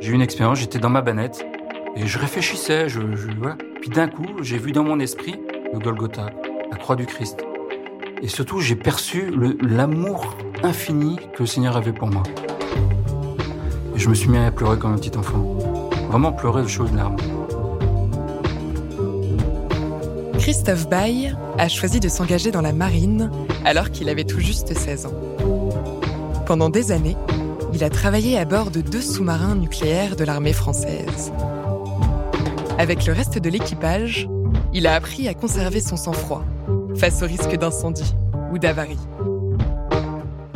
J'ai eu une expérience, j'étais dans ma banette et je réfléchissais, je, Puis d'un coup, j'ai vu dans mon esprit le Golgotha, la croix du Christ. Et surtout, j'ai perçu l'amour infini que le Seigneur avait pour moi. Et je me suis mis à pleurer comme un petit enfant. Vraiment pleurer de choses larmes. Christophe Baye a choisi de s'engager dans la marine alors qu'il avait tout juste 16 ans. Pendant des années, il a travaillé à bord de deux sous-marins nucléaires de l'armée française. Avec le reste de l'équipage, il a appris à conserver son sang-froid face au risque d'incendie ou d'avarie.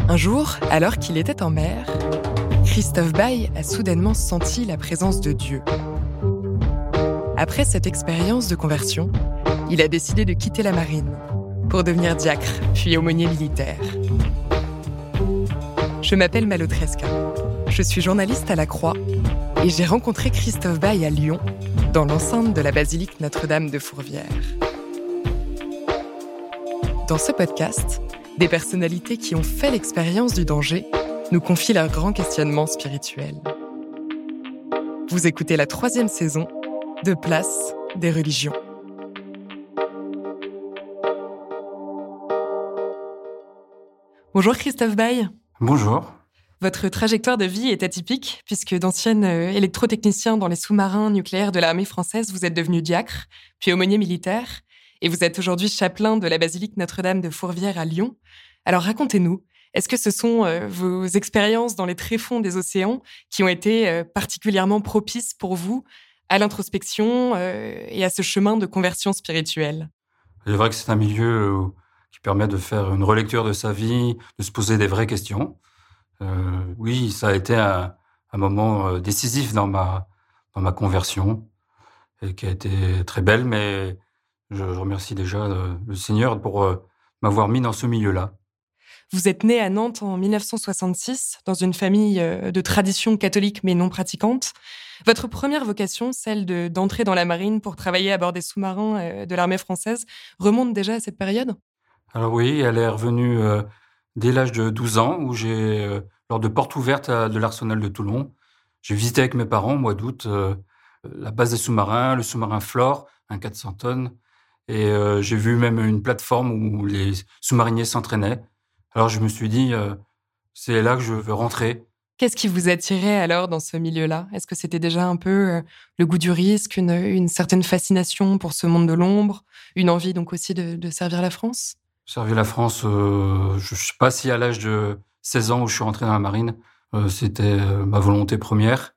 Un jour, alors qu'il était en mer, Christophe Baye a soudainement senti la présence de Dieu. Après cette expérience de conversion, il a décidé de quitter la marine pour devenir diacre, puis aumônier militaire. Je m'appelle Malotresca. Je suis journaliste à la Croix et j'ai rencontré Christophe Baye à Lyon, dans l'enceinte de la basilique Notre-Dame de Fourvière. Dans ce podcast, des personnalités qui ont fait l'expérience du danger nous confient leurs grands questionnements spirituels. Vous écoutez la troisième saison de Place des religions. Bonjour Christophe Baye. Bonjour. Votre trajectoire de vie est atypique, puisque d'ancien euh, électrotechnicien dans les sous-marins nucléaires de l'armée française, vous êtes devenu diacre, puis aumônier militaire, et vous êtes aujourd'hui chapelain de la basilique Notre-Dame de Fourvière à Lyon. Alors racontez-nous, est-ce que ce sont euh, vos expériences dans les tréfonds des océans qui ont été euh, particulièrement propices pour vous à l'introspection et à ce chemin de conversion spirituelle? C'est vrai que c'est un milieu qui permet de faire une relecture de sa vie, de se poser des vraies questions. Euh, oui, ça a été un, moment euh, décisif dans ma, dans ma conversion, et qui a été très belle, mais je, remercie déjà euh, le Seigneur pour m'avoir mis dans ce milieu-là. Vous êtes né à Nantes en 1966, dans une famille de tradition catholique mais non pratiquante. Votre première vocation, celle d'entrer dans la marine pour travailler à bord des sous-marins de l'armée française, remonte déjà à cette période? Alors oui, elle est revenue euh, dès l'âge de 12 ans, où j'ai, euh, lors de portes ouvertes de l'Arsenal de Toulon, j'ai visité avec mes parents au mois d'août euh, la base des sous-marins, le sous-marin Flore, un 400 tonnes, et j'ai vu même une plateforme où les sous-mariniers s'entraînaient. Alors je me suis dit, c'est là que je veux rentrer. Qu'est-ce qui vous attirait alors dans ce milieu-là? Est-ce que c'était déjà un peu le goût du risque, une, certaine fascination pour ce monde de l'ombre, une envie donc aussi de servir la France? Servir la France, euh, je ne sais pas si à l'âge de 16 ans où je suis rentré dans la marine, euh, c'était euh, ma volonté première.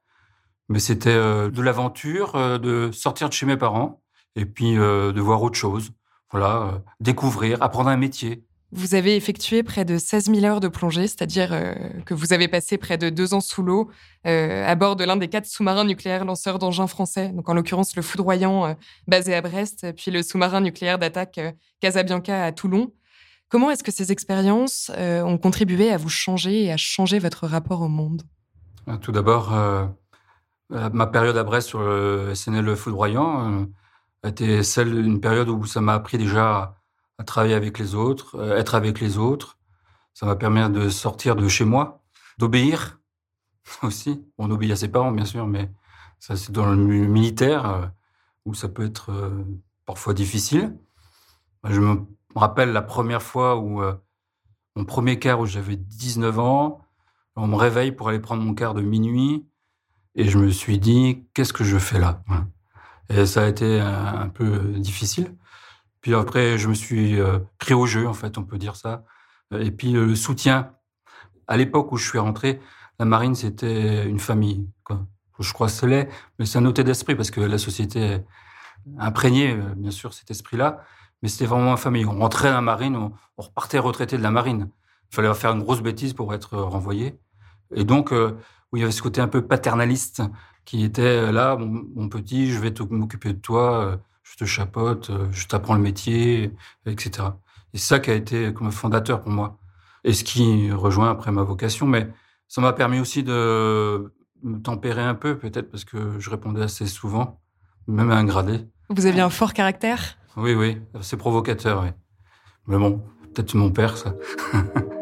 Mais c'était de l'aventure, de sortir de chez mes parents et puis de voir autre chose. Voilà, découvrir, apprendre un métier. Vous avez effectué près de 16 000 heures de plongée, c'est-à-dire que vous avez passé près de deux ans sous l'eau à bord de l'un des quatre sous-marins nucléaires lanceurs d'engins français, donc en l'occurrence le foudroyant basé à Brest, puis le sous-marin nucléaire d'attaque Casabianca à Toulon. Comment est-ce que ces expériences euh, ont contribué à vous changer et à changer votre rapport au monde? Euh, Tout d'abord, euh, ma période à Brest sur le SNL foudroyant a été celle d'une période où ça m'a appris déjà à, travailler avec les autres, être avec les autres. Ça m'a permis de sortir de chez moi, d'obéir aussi. On obéit à ses parents, bien sûr, mais ça, c'est dans le militaire où ça peut être parfois difficile. Je me rappelle la première fois où euh, mon premier quart où j'avais 19 ans, on me réveille pour aller prendre mon quart de minuit et je me suis dit qu'est-ce que je fais là? Et ça a été un, peu difficile. Puis après, je me suis euh, pris au jeu, en fait, on peut dire ça. Et puis le soutien. À l'époque où je suis rentré, la marine, c'était une famille. Je crois que c'est l'est, mais c'est un noté d'esprit parce que la société a imprégné, euh, bien sûr, cet esprit-là. mais c'était vraiment ma famille. On rentrait à la marine, on, repartait retraité de la marine. Il fallait faire une grosse bêtise pour être renvoyé. Et donc, euh, où il y avait ce côté un peu paternaliste qui était là, mon, petit, je vais m'occuper de toi, je te chapote, je t'apprends le métier, etc. Et ça qui a été comme fondateur pour moi. Et ce qui rejoint après ma vocation, mais ça m'a permis aussi de me tempérer un peu, peut-être parce que je répondais assez souvent, même à un gradé. Vous aviez un fort caractère? Oui, oui, c'est provocateur, oui. Mais bon, peut-être mon père, ça.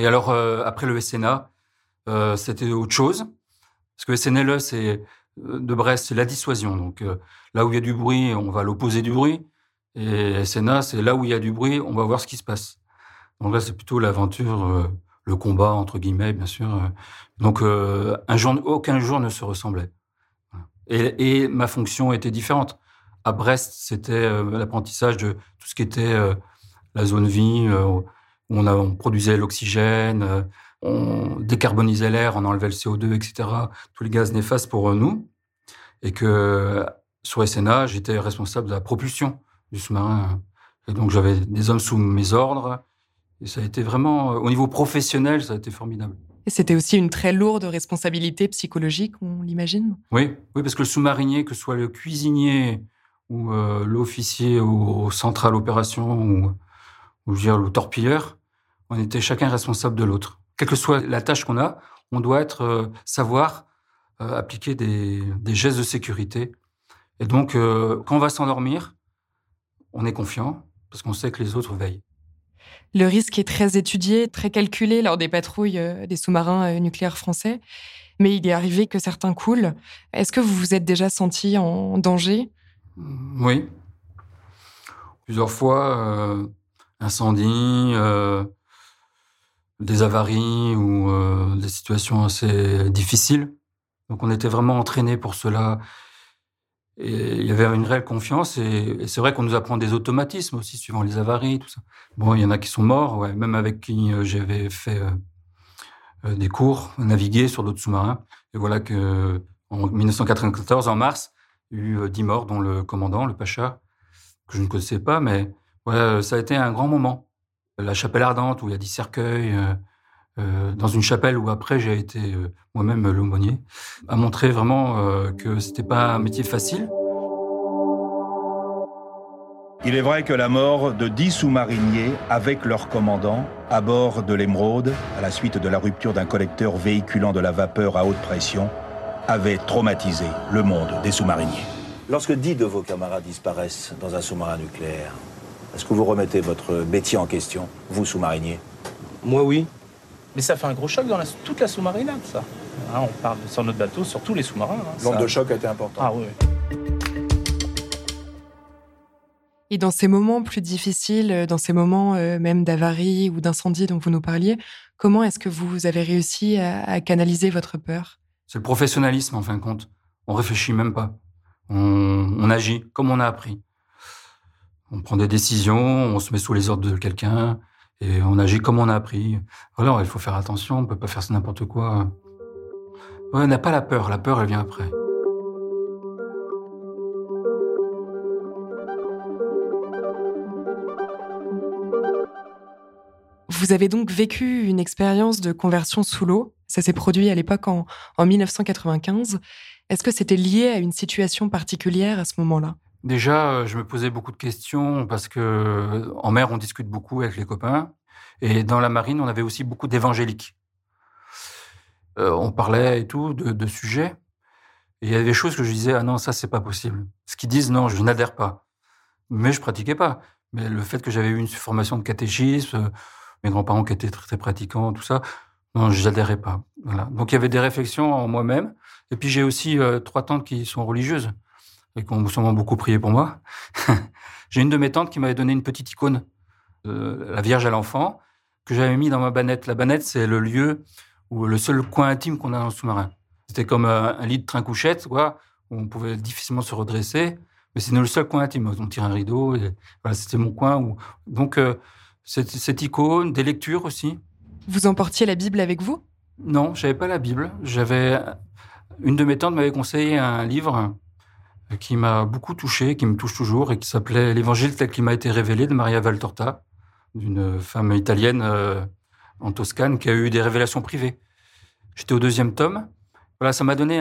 Et alors, euh, après le SNA, euh, c'était autre chose. Parce que le SNLE, c'est euh, de Brest, c'est la dissuasion. Donc là où il y a du bruit, on va à l'opposé du bruit. Et SNA, c'est là où il y a du bruit, on va voir ce qui se passe. Donc là, c'est plutôt l'aventure, le combat, entre guillemets, bien sûr. Donc, un jour, aucun jour ne se ressemblait. Et, ma fonction était différente. À Brest, c'était l'apprentissage de tout ce qui était la zone vie, on, on produisait l'oxygène, on décarbonisait l'air, on enlevait le CO2, etc., tous les gaz néfastes pour nous. Et que sur SNA, j'étais responsable de la propulsion du sous-marin. Et donc j'avais des hommes sous mes ordres. Et ça a été vraiment, euh, au niveau professionnel, ça a été formidable. Et c'était aussi une très lourde responsabilité psychologique, on l'imagine? Oui, oui, parce que le sous-marinier, que ce soit le cuisinier ou euh, l'officier au, central opération ou, ou je dire, le torpilleur, on était chacun responsable de l'autre. Quelle que soit la tâche qu'on a, on doit être euh, savoir appliquer des, des, gestes de sécurité. Et donc, quand on va s'endormir, on est confiant parce qu'on sait que les autres veillent. Le risque est très étudié, très calculé lors des patrouilles euh, des sous-marins euh, nucléaires français, mais il est arrivé que certains coulent. Est-ce que vous vous êtes déjà senti en danger? Mmh, Oui. Plusieurs fois, euh, incendie, des avaries ou des situations assez difficiles. Donc on était vraiment entraîné pour cela. Et il y avait une réelle confiance. Et, c'est vrai qu'on nous apprend des automatismes aussi, suivant les avaries, tout ça. Bon, il y en a qui sont morts, ouais, même avec qui euh, j'avais fait euh, euh, des cours, naviguer sur d'autres sous-marins. Et voilà que en 1994, en mars, il y a eu 10 morts, dont le commandant, le Pacha, que je ne connaissais pas, mais voilà, ça a été un grand moment. La chapelle ardente, où il y a 10 cercueils, dans une chapelle où après j'ai été moi-même l'aumônier, a montré vraiment que c'était pas un métier facile. Il est vrai que la mort de dix sous-mariniers avec leur commandant à bord de l'Émeraude, à la suite de la rupture d'un collecteur véhiculant de la vapeur à haute pression, avait traumatisé le monde des sous-mariniers. Lorsque dix de vos camarades disparaissent dans un sous-marin nucléaire, est-ce que vous remettez votre métier en question, vous sous-mariniers Moi oui. Mais ça fait un gros choc dans toute la sous-marinade, ça. Hein, on parle sur notre bateau, sur tous les sous-marins. Hein, L'onde de choc a été important. Ah oui. Et dans ces moments plus difficiles, euh, dans ces moments euh, même d'avarie ou d'incendie dont vous nous parliez, comment est-ce que vous avez réussi à, canaliser votre peur? C'est le professionnalisme en fin de compte. On réfléchit même pas. On, agit comme on a appris. On prend des décisions, on se met sous les ordres de quelqu'un et on agit comme on a appris. Voilà, il faut faire attention, on peut pas faire n'importe quoi. on n'a pas la peur, la peur elle vient après. Vous avez donc vécu une expérience de conversion sous l'eau. Ça s'est produit à l'époque en, 1995. Est-ce que c'était lié à une situation particulière à ce moment-là? Déjà, euh, je me posais beaucoup de questions parce que euh, en mer, on discute beaucoup avec les copains. Et dans la marine, on avait aussi beaucoup d'évangéliques. Euh, on parlait et tout de, sujets. Et il y avait des choses que je disais, ah non, ça, c'est pas possible. Ce qu'ils disent, non, je n'adhère pas. Mais je pratiquais pas. Mais le fait que j'avais eu une formation de catéchisme, mes grands-parents qui étaient très, pratiquants, tout ça. Non, je n'adhérais pas. Donc il y avait des réflexions en moi-même. Et puis j'ai aussi trois tantes qui sont religieuses et qui ont sûrement beaucoup prié pour moi. j'ai une de mes tantes qui m'avait donné une petite icône, euh, la Vierge à l'enfant, que j'avais mis dans ma banette. La banette, c'est le lieu ou le seul coin intime qu'on a dans le sous-marin. C'était comme euh, un lit de train-couchette, quoi, où on pouvait difficilement se redresser. Mais c'est le seul coin intime. On tire un rideau. Et, voilà, c'était mon coin. Où... Donc, cette, icône, des lectures aussi. Vous emportiez la Bible avec vous? Non, j'avais pas la Bible. J'avais une de mes tantes m'avait conseillé un livre qui m'a beaucoup touché, qui me touche toujours, et qui s'appelait L'Évangile tel qu'il m'a été révélé de Maria Valtorta, d'une femme italienne euh, en Toscane qui a eu des révélations privées. J'étais au deuxième tome. Voilà, ça m'a donné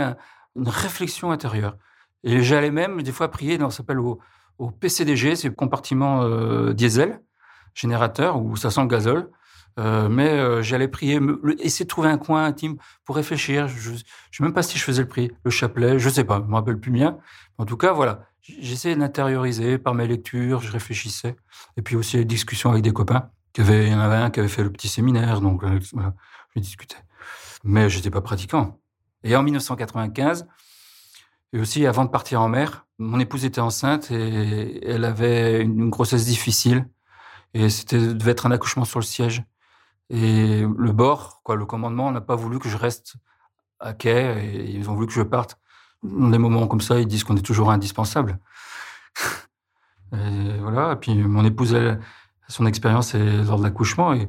une réflexion intérieure. Et j'allais même des fois prier dans ce s'appelle au, PCDG, c'est le compartiment euh, diesel, générateur, où ça sent le gazole. Euh, mais euh, j'allais prier, essayer de trouver un coin intime pour réfléchir. Je ne sais même pas si je faisais le prix, le chapelet, je ne sais pas, je me rappelle plus bien. En tout cas, voilà, j'essayais d'intérioriser par mes lectures, je réfléchissais. Et puis aussi les discussions avec des copains. Il y en avait un qui avait fait le petit séminaire, donc voilà, je discutais. Mais je n'étais pas pratiquant. Et en 1995, et aussi avant de partir en mer, mon épouse était enceinte et elle avait une grossesse difficile. Et c'était devait être un accouchement sur le siège. Et le bord, quoi, le commandement n'a pas voulu que je reste à quai et ils ont voulu que je parte. Dans des moments comme ça, ils disent qu'on est toujours indispensable. et voilà. Et puis mon épouse, elle, son expérience est lors de l'accouchement et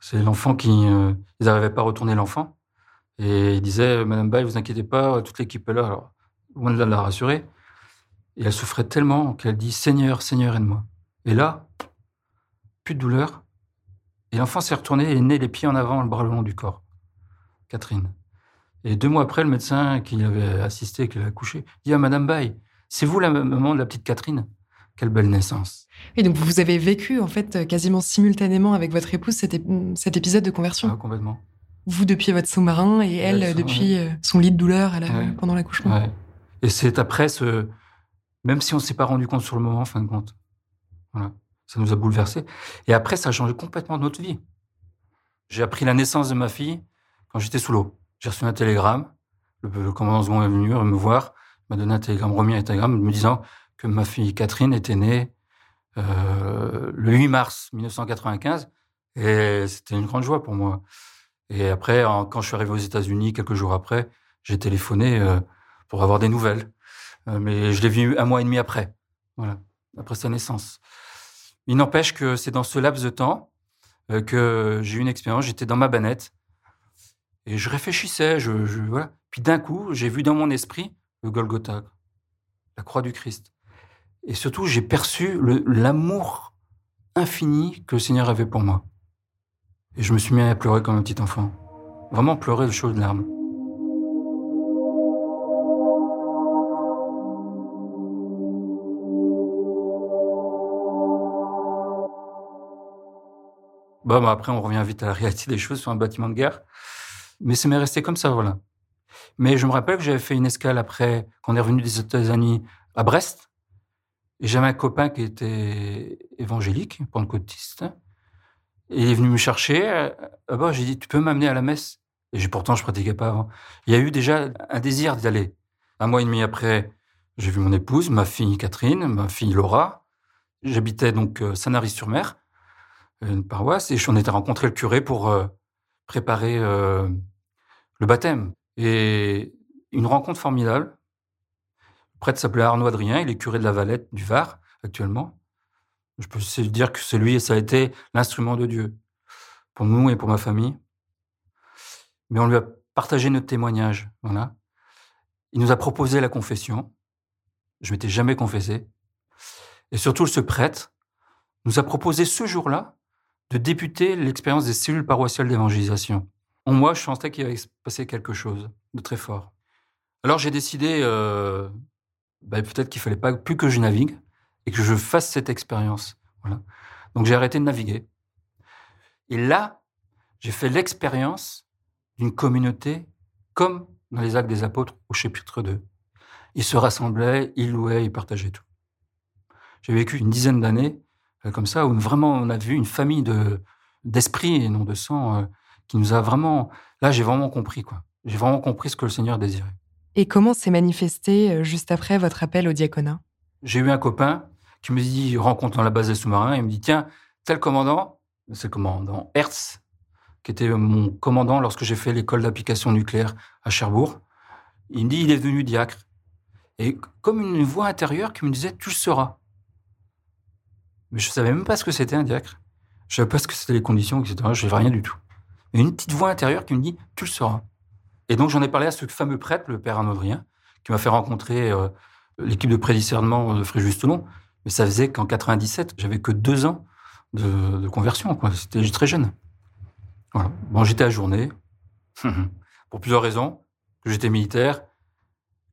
c'est l'enfant qui, euh, ils n'arrivaient pas à retourner l'enfant. Et ils disaient, Madame Bay, vous inquiétez pas, toute l'équipe est là. Alors, loin de la rassurer. Et elle souffrait tellement qu'elle dit, Seigneur, Seigneur, aide-moi. Et là, plus de douleur, et l'enfant s'est retourné et né les pieds en avant, le bras le long du corps. Catherine. Et deux mois après, le médecin qui avait assisté, qui l'a accouché, dit à Madame Baye, c'est vous la maman de la petite Catherine? Quelle belle naissance. Et donc vous avez vécu, en fait, quasiment simultanément avec votre épouse cet, épisode de conversion ah, Complètement. Vous depuis votre sous-marin et elle, depuis euh, son lit de douleur pendant l'accouchement. Et c'est après ce. Même si on ne s'est pas rendu compte sur le moment, en fin de compte. Voilà. Ça nous a bouleversés. Et après, ça a changé complètement notre vie. J'ai appris la naissance de ma fille quand j'étais sous l'eau. J'ai reçu un télégramme. Le, commandant second est venu me voir, m'a donné un télégramme, remis un télégramme me disant que ma fille Catherine était née euh, le 8 mars 1995. Et c'était une grande joie pour moi. Et après, quand je suis arrivé aux États-Unis, quelques jours après, j'ai téléphoné euh, pour avoir des nouvelles. Euh, mais je l'ai vu un mois et demi après. Après sa naissance. Il n'empêche que c'est dans ce laps de temps euh, que j'ai eu une expérience. J'étais dans ma banette et je réfléchissais. Je. Puis d'un coup, j'ai vu dans mon esprit le Golgotha, la croix du Christ. Et surtout, j'ai perçu l'amour infini que le Seigneur avait pour moi. Et je me suis mis à pleurer comme un petit enfant. Vraiment pleurer de chaudes larmes. Bon, après, on revient vite à la réalité des choses sur un bâtiment de guerre. Mais ça m'est resté comme ça, voilà. Mais je me rappelle que j'avais fait une escale après, qu'on est revenu des États-Unis à Brest. Et j'avais un copain qui était évangélique, pentecôtiste. Et il est venu me chercher. Là-bas, j'ai dit, tu peux m'amener à la messe? Et pourtant, je pratiquais pas avant. Il y a eu déjà un désir d'y aller. Un mois et demi après, j'ai vu mon épouse, ma fille Catherine, ma fille Laura. J'habitais donc euh, Sanary-sur-Mer une paroisse, et on était rencontré le curé pour euh, préparer euh, le baptême. Et une rencontre formidable. Le prêtre s'appelait Arnaud Adrien, il est curé de la Valette du Var actuellement. Je peux dire que c'est lui et ça a été l'instrument de Dieu pour nous et pour ma famille. Mais on lui a partagé notre témoignage. Il nous a proposé la confession. Je m'étais jamais confessé. Et surtout, ce prêtre nous a proposé ce jour-là de débuter l'expérience des cellules paroissiales d'évangélisation. En moi, je sentais qu'il allait se passer quelque chose de très fort. Alors j'ai décidé euh, bah, peut-être qu'il fallait pas plus que je navigue et que je fasse cette expérience. Voilà. Donc j'ai arrêté de naviguer. Et là, j'ai fait l'expérience d'une communauté comme dans les actes des apôtres au chapitre 2. Ils se rassemblaient, ils louaient, ils partageaient tout. J'ai vécu une dizaine d'années comme ça, où vraiment on a vu une famille de d'esprit et non de sang euh, qui nous a vraiment. Là, j'ai vraiment compris quoi. J'ai vraiment compris ce que le Seigneur désirait. Et comment s'est manifesté euh, juste après votre appel au diaconat? J'ai eu un copain qui me dit rencontre dans la base des sous-marins. Il me dit tiens tel commandant, c'est le commandant Hertz, qui était mon commandant lorsque j'ai fait l'école d'application nucléaire à Cherbourg. Il me dit il est devenu diacre. Et comme une voix intérieure qui me disait tu le seras. Mais je savais même pas ce que c'était un diacre. Je savais pas ce que c'était les conditions, etc. Je savais rien du tout. A une petite voix intérieure qui me dit Tu le seras. Et donc, j'en ai parlé à ce fameux prêtre, le père Arnaudrien, qui m'a fait rencontrer euh, l'équipe de prédiscernement de Fréjus Toulon. Mais ça faisait qu'en 97, j'avais que deux ans de, conversion. C'était très jeune. Bon, j'étais à pour plusieurs raisons. J'étais militaire,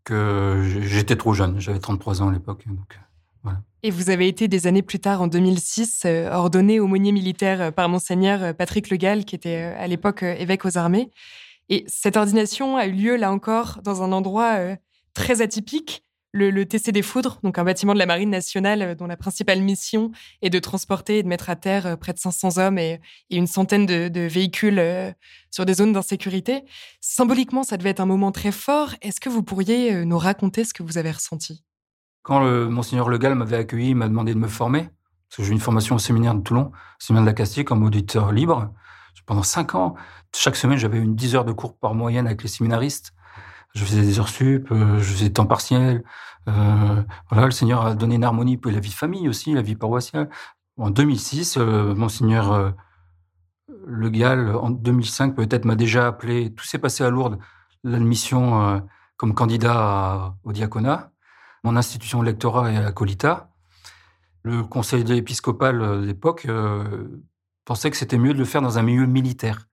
que j'étais trop jeune. J'avais 33 ans à l'époque. Donc, et vous avez été des années plus tard, en 2006, euh, ordonné aumônier militaire euh, par monseigneur euh, Patrick Le Gall, qui était à l'époque évêque aux armées. Et cette ordination a eu lieu, là encore, dans un endroit très atypique, le, TC des Foudres, donc un bâtiment de la Marine nationale dont la principale mission est de transporter et de mettre à terre près de 500 hommes et, une centaine de, véhicules sur des zones d'insécurité. Symboliquement, ça devait être un moment très fort. Est-ce que vous pourriez nous raconter ce que vous avez ressenti? Quand le, Monseigneur Le Gall m'avait accueilli, il m'a demandé de me former, parce que j'ai eu une formation au séminaire de Toulon, au séminaire de la Castille, comme auditeur libre. Pendant cinq ans, chaque semaine, j'avais une dix heures de cours par moyenne avec les séminaristes. Je faisais des heures sup, euh, je faisais temps partiel. Euh, voilà, le Seigneur a donné une harmonie pour la vie famille aussi, la vie paroissiale. En 2006, euh, Monseigneur Le Gall, en 2005, peut-être m'a déjà appelé. Tout s'est passé à Lourdes, l'admission comme candidat au diaconat mon institution lectorat et Colita, le conseil épiscopal de l'époque euh, pensait que c'était mieux de le faire dans un milieu militaire.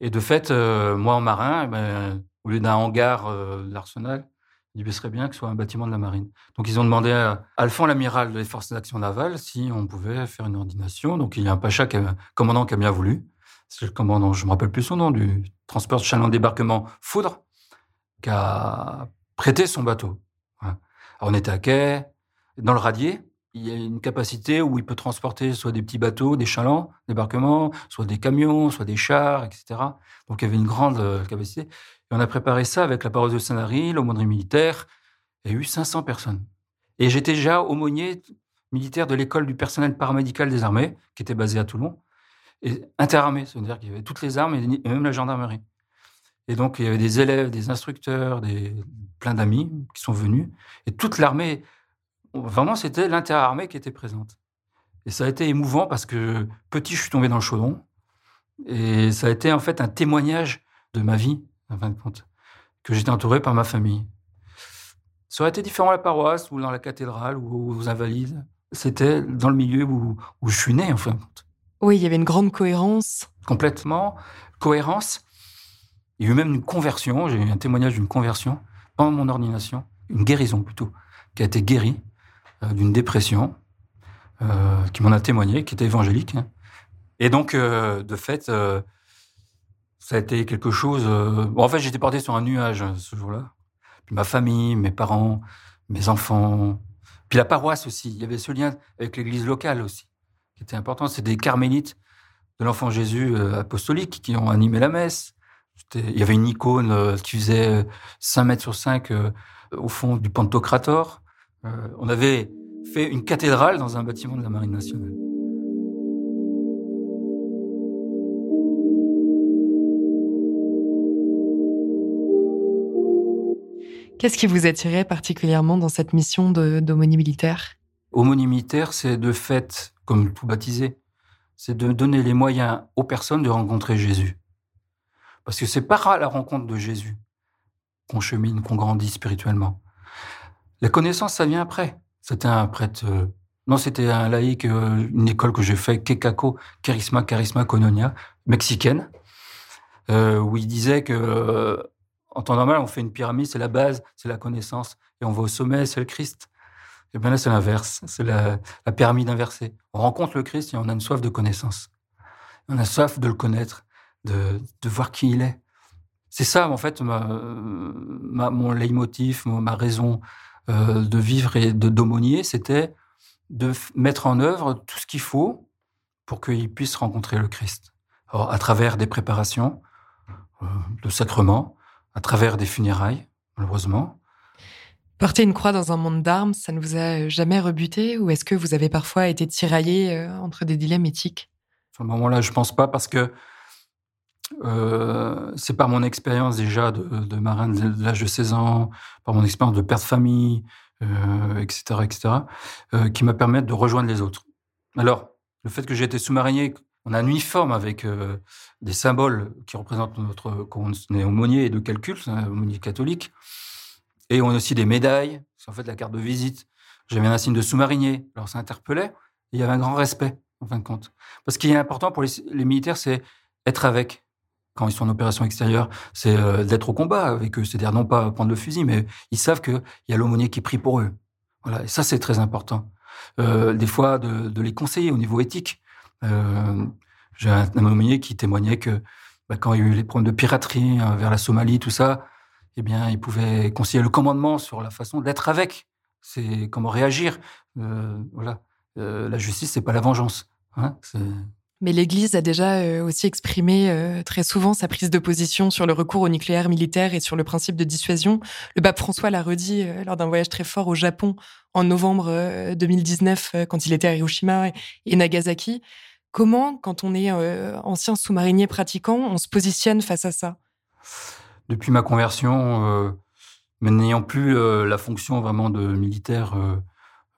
Et de fait, euh, moi en marin, eh ben, au lieu d'un hangar de l'arsenal, il dit, serait bien que ce soit un bâtiment de la marine. Donc ils ont demandé à Alphonse l'amiral des forces d'action navale si on pouvait faire une ordination. Donc il y a un pacha, commandant qui a bien voulu. C'est le commandant, je ne me rappelle plus son nom, du transport chaland débarquement Foudre, qui a prêté son bateau on était à quai. Dans le radier, il y a une capacité où il peut transporter soit des petits bateaux, des chalands, débarquements, soit des camions, soit des chars, etc. Donc il y avait une grande euh, capacité. Et on a préparé ça avec la paroisse de Saint-Lary, l'aumônerie militaire. Il y a eu 500 personnes. Et j'étais déjà aumônier militaire de l'école du personnel paramédical des armées, qui était basée à Toulon. Et interarmée, c'est-à-dire qu'il y avait toutes les armes et même la gendarmerie. Et donc, il y avait des élèves, des instructeurs, des, plein d'amis qui sont venus. Et toute l'armée, vraiment, c'était l'interarmée qui était présente. Et ça a été émouvant parce que petit, je suis tombé dans le chaudron. Et ça a été en fait un témoignage de ma vie, en fin de compte, que j'étais entouré par ma famille. Ça aurait été différent à la paroisse ou dans la cathédrale ou aux Invalides. C'était dans le milieu où, où je suis né, en fin de compte. Oui, il y avait une grande cohérence. Complètement. Cohérence il y a eu même une conversion, j'ai eu un témoignage d'une conversion pendant mon ordination, une guérison plutôt, qui a été guérie euh, d'une dépression, euh, qui m'en a témoigné, qui était évangélique. Hein. Et donc, euh, de fait, ça a été quelque chose. en fait, j'étais porté sur un nuage ce jour-là. Puis ma famille, mes parents, mes enfants, puis la paroisse aussi. Il y avait ce lien avec l'église locale aussi, qui était important. C'est des carmélites de l'enfant Jésus apostolique qui ont animé la messe. Il y avait une icône euh, qui faisait 5 mètres sur 5 euh, au fond du Pantocrator. Euh, on avait fait une cathédrale dans un bâtiment de la Marine nationale. Qu'est-ce qui vous attirait particulièrement dans cette mission d'aumônie militaire? Aumônie militaire, c'est de fait, comme tout baptisé, c'est de donner les moyens aux personnes de rencontrer Jésus. Parce que c'est par la rencontre de Jésus qu'on chemine, qu'on grandit spirituellement. La connaissance, ça vient après. C'était un prêtre. Euh, non, c'était un laïc, euh, une école que j'ai fait, Kekako, Charisma, Charisma Cononia, mexicaine, euh, où il disait que en temps normal, on fait une pyramide, c'est la base, c'est la connaissance, et on va au sommet, c'est le Christ. Et bien là, c'est l'inverse, c'est la, la pyramide inversée. On rencontre le Christ et on a une soif de connaissance. On a soif de le connaître de, voir qui il est. C'est ça, en fait, ma, mon leitmotiv, ma raison euh, de vivre et de d'aumônier, c'était de mettre en œuvre tout ce qu'il faut pour qu'il puisse rencontrer le Christ. Alors, à travers des préparations, euh, de sacrements, à travers des funérailles, malheureusement. Porter une croix dans un monde d'armes, ça ne vous a jamais rebuté ou est-ce que vous avez parfois été tiraillé euh, entre des dilemmes éthiques? À ce moment-là, je pense pas parce que euh, c'est par mon expérience déjà de, marin de l'âge de 16 ans, par mon expérience de père de famille, etc., euh, etc., euh, qui m'a permis de rejoindre les autres. Alors, le fait que j'ai été sous-marinier on a un uniforme avec des symboles qui représentent notre. Quand on est aumônier de quel culte, un aumônier catholique. Et on a aussi des médailles, c'est en fait la carte de visite. J'avais un signe de sous-marinier. Alors ça interpellait. il y avait un grand respect, en fin de compte. Parce qu'il est important pour les, militaires, c'est être avec quand ils sont en opération extérieure, c'est euh, d'être au combat avec eux. C'est-à-dire non pas prendre le fusil, mais ils savent qu'il y a l'aumônier qui prie pour eux. Voilà. Et ça, c'est très important. Euh, des fois, de, les conseiller au niveau éthique. Euh, j'ai un, aumônier qui témoignait que bah, quand il y a eu les problèmes de piraterie hein, vers la Somalie, tout ça, eh bien, il pouvait conseiller le commandement sur la façon d'être avec. C'est comment réagir. Voilà. La justice, c'est pas la vengeance. Hein, mais l'Église a déjà euh, aussi exprimé très souvent sa prise de position sur le recours au nucléaire militaire et sur le principe de dissuasion. Le pape François l'a redit lors d'un voyage très fort au Japon en novembre 2019, quand il était à Hiroshima et Nagasaki. Comment, quand on est ancien sous-marinier pratiquant, on se positionne face à ça? Depuis ma conversion, euh, n'ayant plus euh, la fonction vraiment de militaire, euh,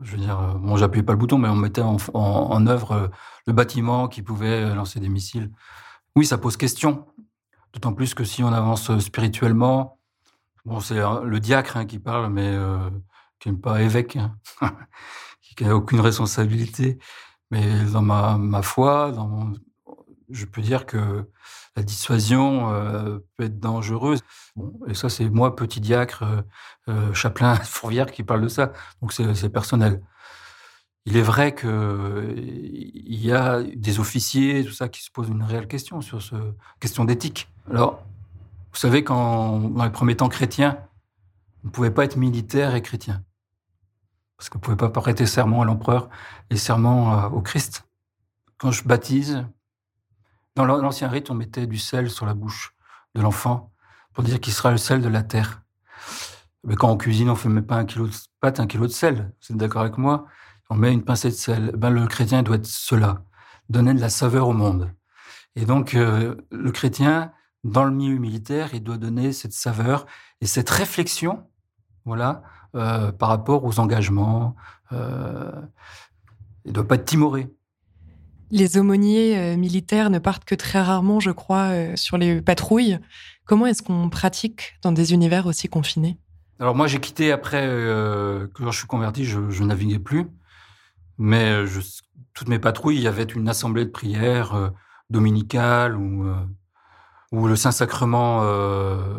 je veux dire, bon, j'appuyais pas le bouton, mais on mettait en, œuvre le bâtiment qui pouvait lancer des missiles. Oui, ça pose question. D'autant plus que si on avance spirituellement, bon, c'est le diacre hein, qui parle, mais qui n'est pas évêque, hein, qui n'a aucune responsabilité. Mais dans ma, foi, je peux dire que la dissuasion euh, peut être dangereuse. Et ça, c'est moi, petit diacre, euh, euh chapelain Fourvière, qui parle de ça. Donc, c'est personnel. Il est vrai qu'il y a des officiers, tout ça, qui se posent une réelle question sur ce question d'éthique. Alors, vous savez, quand, dans les premiers temps chrétiens, on ne pouvait pas être militaire et chrétien. Parce qu'on ne pouvait pas prêter serment à l'empereur et serment au Christ. Quand je baptise, dans l'ancien rite, on mettait du sel sur la bouche de l'enfant pour dire qu'il sera le sel de la terre. Mais quand on cuisine, on ne met pas un kilo de pâte, un kilo de sel. Vous êtes d'accord avec moi? On met une pincée de sel. Ben, le chrétien doit être cela, donner de la saveur au monde. Et donc, euh, le chrétien, dans le milieu militaire, il doit donner cette saveur et cette réflexion, voilà, euh, par rapport aux engagements. Euh, il ne doit pas être timoré. Les aumôniers euh, militaires ne partent que très rarement, je crois, euh, sur les patrouilles. Comment est-ce qu'on pratique dans des univers aussi confinés? Alors moi, j'ai quitté après euh, que je suis converti, je, ne naviguais plus. Mais toutes mes patrouilles, il y avait une assemblée de prière dominicale ou, ou le Saint-Sacrement,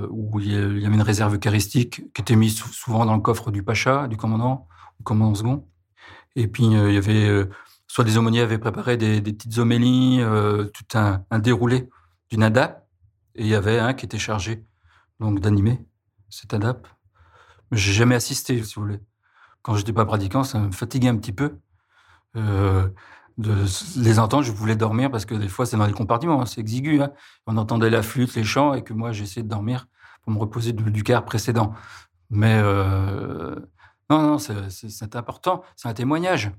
où il y avait une réserve eucharistique qui était mise souvent dans le coffre du pacha, du commandant, du commandant second. Et puis, il y avait soit des aumôniers avaient préparé des, petites homélies, euh, tout un, déroulé d'une ADAP, et il y avait un qui était chargé donc d'animer cette ADAP. Mais j'ai jamais assisté, si vous voulez. Quand j'étais pas pratiquant, ça me fatiguait un petit peu. Euh, de les entendre, je voulais dormir parce que des fois c'est dans les compartiments, hein, c'est exigu. Hein. On entendait la flûte, les chants, et que moi j'essayais de dormir pour me reposer du, quart précédent. Mais euh, non, non, c'est important, c'est un témoignage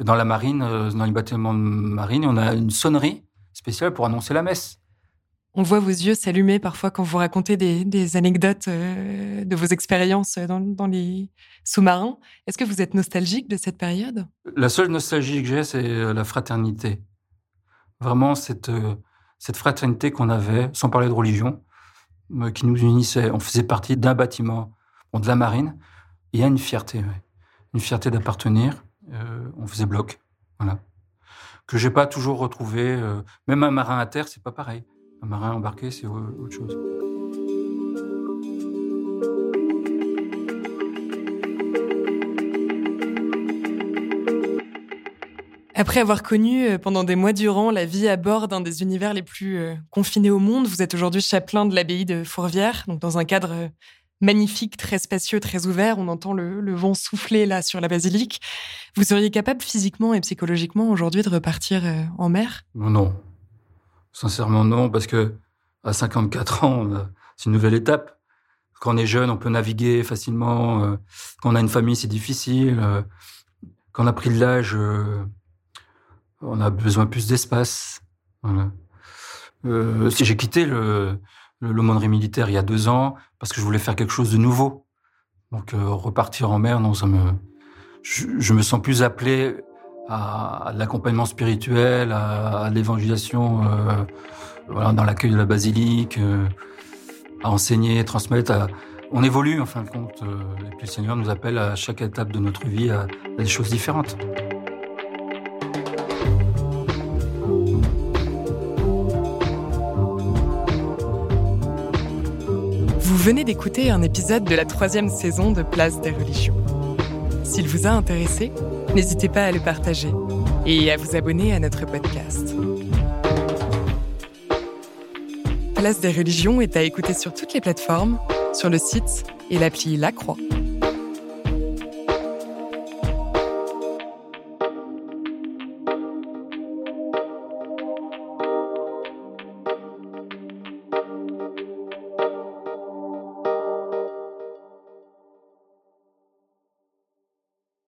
dans la marine, euh, dans les bâtiments de marine, on a une sonnerie spéciale pour annoncer la messe. On voit vos yeux s'allumer parfois quand vous racontez des, anecdotes euh, de vos expériences dans, les sous-marins. Est-ce que vous êtes nostalgique de cette période? La seule nostalgie que j'ai, c'est euh, la fraternité. Vraiment, cette, cette fraternité qu'on avait, sans parler de religion, qui nous unissait. On faisait partie d'un bâtiment, de la marine. Il y a une fierté, une fierté d'appartenir. Euh, on faisait bloc. Voilà. Que j'ai pas toujours retrouvé. Euh, même un marin à terre, c'est pas pareil. Un marin embarqué, c'est autre chose. Après avoir connu euh, pendant des mois durant la vie à bord d'un des univers les plus confinés au monde, vous êtes aujourd'hui chapelain de l'abbaye de Fourvière, donc dans un cadre magnifique, très spacieux, très ouvert. On entend le, vent souffler là sur la basilique. Vous seriez capable physiquement et psychologiquement aujourd'hui de repartir euh, en mer? Non. Sincèrement, non, parce que à 54 ans, c'est une nouvelle étape. Quand on est jeune, on peut naviguer facilement. Euh, quand on a une famille, c'est difficile. Euh, quand on a pris de l'âge, on a besoin plus d'espace. si j'ai quitté le, l'aumônerie militaire il y a deux ans parce que je voulais faire quelque chose de nouveau. Donc euh, repartir en mer, non, ça me, je, me sens plus appelé à, l'accompagnement spirituel, à, l'évangélisation, voilà, dans l'accueil de la basilique, à enseigner, transmettre. On évolue en fin de compte, et puis le Seigneur nous appelle à chaque étape de notre vie à des choses différentes. Venez d'écouter un épisode de la troisième saison de Place des religions. S'il vous a intéressé, n'hésitez pas à le partager et à vous abonner à notre podcast. Place des religions est à écouter sur toutes les plateformes, sur le site et l'appli La Croix.